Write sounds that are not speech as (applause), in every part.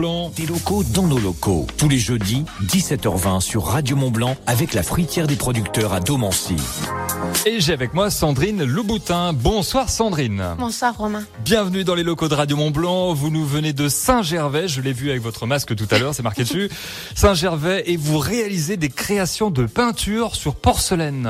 Blanc. Des locaux dans nos locaux. Tous les jeudis, 17h20 sur Radio Mont Blanc avec la fruitière des producteurs à Domancy. Et j'ai avec moi Sandrine Louboutin. Bonsoir Sandrine. Bonsoir Romain. Bienvenue dans les locaux de Radio Mont Blanc. Vous nous venez de Saint-Gervais. Je l'ai vu avec votre masque tout à l'heure, c'est marqué dessus. (laughs) Saint-Gervais et vous réalisez des créations de peinture sur porcelaine.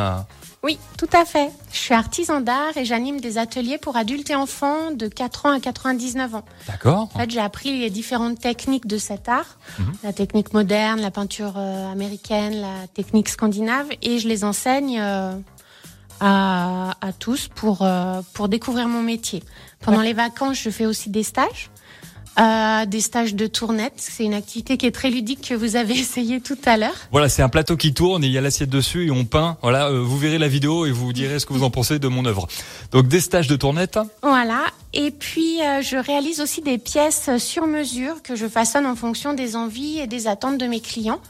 Oui, tout à fait. Je suis artisan d'art et j'anime des ateliers pour adultes et enfants de 4 ans à 99 ans. D'accord. En fait, j'ai appris les différentes techniques de cet art, la technique moderne, la peinture euh, américaine, la technique scandinave, et je les enseigne euh, à, à tous pour euh, pour découvrir mon métier. Pendant les vacances, je fais aussi des stages. Euh, des stages de tournette, c'est une activité qui est très ludique que vous avez (laughs) essayé tout à l'heure. Voilà, c'est un plateau qui tourne et il y a l'assiette dessus et on peint. Voilà, euh, vous verrez la vidéo et vous direz ce que vous en pensez de mon œuvre. Donc des stages de tournette. Voilà. Et puis, euh, je réalise aussi des pièces sur mesure que je façonne en fonction des envies et des attentes de mes clients.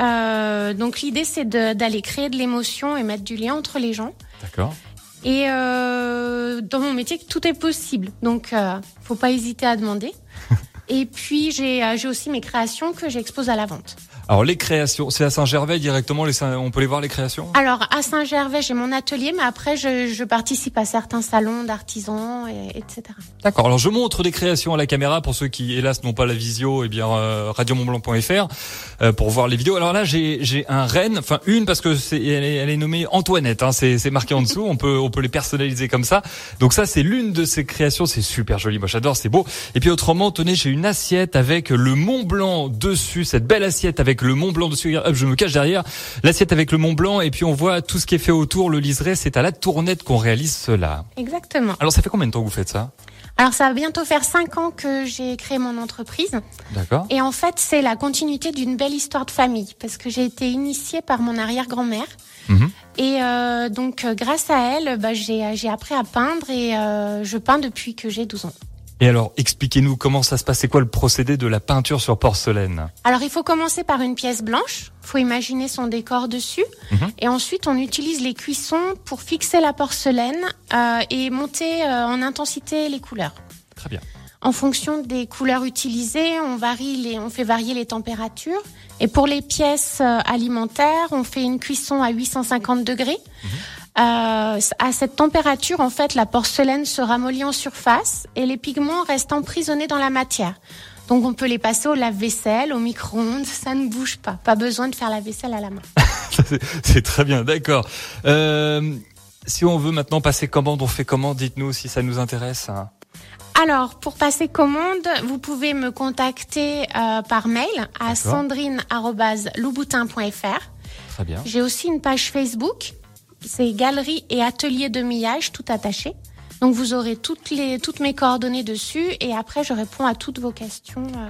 Euh, donc, l'idée, c'est d'aller créer de l'émotion et mettre du lien entre les gens. D'accord. Et euh, dans mon métier, tout est possible. Donc, euh, faut pas hésiter à demander. (laughs) Et puis, j'ai euh, j'ai aussi mes créations que j'expose à la vente. Alors les créations, c'est à Saint-Gervais directement. Les, on peut les voir les créations? Alors, à Saint-Gervais, j'ai mon atelier, mais après, je, je participe à certains salons d'artisans, et- etc. D'accord. Alors je montre des créations à la caméra pour ceux qui hélas n'ont pas la visio, et bien euh, radiomontblanc.fr euh, pour voir les vidéos. Alors là j'ai j'ai un renne, enfin une parce que c'est elle est, elle est nommée Antoinette. Hein, c'est c'est marqué en dessous. On peut on peut les personnaliser comme ça. Donc ça c'est l'une de ces créations. C'est super joli. Moi j'adore. C'est beau. Et puis autrement, tenez, j'ai une assiette avec le Mont Blanc dessus. Cette belle assiette avec le Mont Blanc dessus. Hop, je me cache derrière l'assiette avec le Mont Blanc et puis on voit tout ce qui est fait autour. Le liseré, c'est à la tournette qu'on réalise cela. Exactement. Alors ça fait combien de temps que vous faites ça? Alors, ça va bientôt faire cinq ans que j'ai créé mon entreprise. D'accord. Et en fait, c'est la continuité d'une belle histoire de famille, parce que j'ai été initiée par mon arrière-grand-mère. Mhm. Et euh, donc, euh, grâce à elle, bah, j'ai j'ai appris à peindre et euh, je peins depuis que j'ai 12 ans. Et alors, expliquez-nous comment ça se passe. C'est quoi le procédé de la peinture sur porcelaine Alors, il faut commencer par une pièce blanche. faut imaginer son décor dessus. Mhm. Et ensuite, on utilise les cuissons pour fixer la porcelaine euh, et monter euh, en intensité les couleurs. Très bien. En fonction des couleurs utilisées, on varie les, on fait varier les températures. Et pour les pièces euh, alimentaires, on fait une cuisson à 850 degrés. Euh, à cette température, en fait, la porcelaine se ramollit en surface et les pigments restent emprisonnés dans la matière. Donc, on peut les passer au lave-vaisselle, au micro-ondes, ça ne bouge pas. Pas besoin de faire la vaisselle à la main. (laughs) C'est- très bien, d'accord. Euh, si on veut maintenant passer commande, on fait comment? Dites-nous si ça nous intéresse. hein. Alors, pour passer commande, vous pouvez me contacter euh, par mail à sandrine@louboutin.fr. Très bien. J'ai aussi une page Facebook. C'est Galerie et Atelier de Millage, tout attaché. Donc vous aurez toutes les toutes mes coordonnées dessus et après je réponds à toutes vos questions. euh.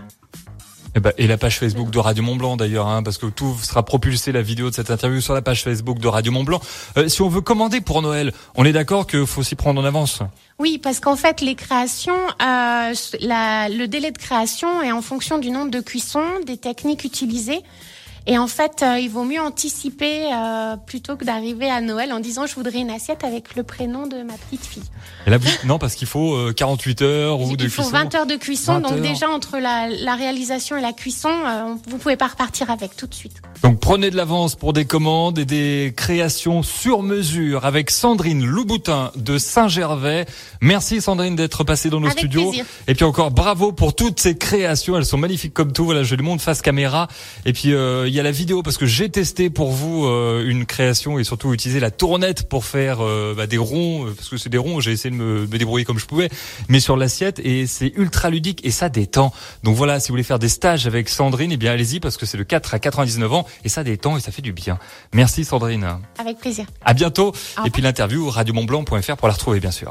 Et, ben, et la page Facebook de Radio Mont Blanc d'ailleurs, hein, parce que tout sera propulsé la vidéo de cette interview sur la page Facebook de Radio Mont Blanc. Euh, si on veut commander pour Noël, on est d'accord qu'il faut s'y prendre en avance? Oui, parce qu'en fait les créations, euh, la- le délai de création est en fonction du nombre de cuissons, des techniques utilisées. Et en fait, euh, il vaut mieux anticiper euh, plutôt que d'arriver à Noël en disant je voudrais une assiette avec le prénom de ma petite fille. Et là, vous- non, parce qu'il faut euh, 48 heures ou de Il faut cuisson. 20 heures de cuisson, 20 donc heures. déjà entre la, la réalisation et la cuisson, euh, vous pouvez pas repartir avec tout de suite. Donc prenez de l'avance pour des commandes et des créations sur mesure avec Sandrine Louboutin de Saint-Gervais. Merci Sandrine d'être passée dans nos Avec studios. plaisir. Et puis encore bravo pour toutes ces créations, elles sont magnifiques comme tout. Voilà, je les montre face caméra. Et puis euh, il y a la vidéo parce que j'ai testé pour vous euh, une création et surtout utiliser la tournette pour faire euh, bah, des ronds euh, parce que c'est des ronds. J'ai essayé de me, me débrouiller comme je pouvais, mais sur l'assiette et c'est ultra ludique et ça détend. Donc voilà, si vous voulez faire des stages avec Sandrine, eh bien allez-y parce que c'est de 4 à 99 ans et ça détend et ça fait du bien. Merci Sandrine. Avec plaisir. À bientôt. Et puis l'interview radiomontblanc.fr pour la retrouver bien sûr.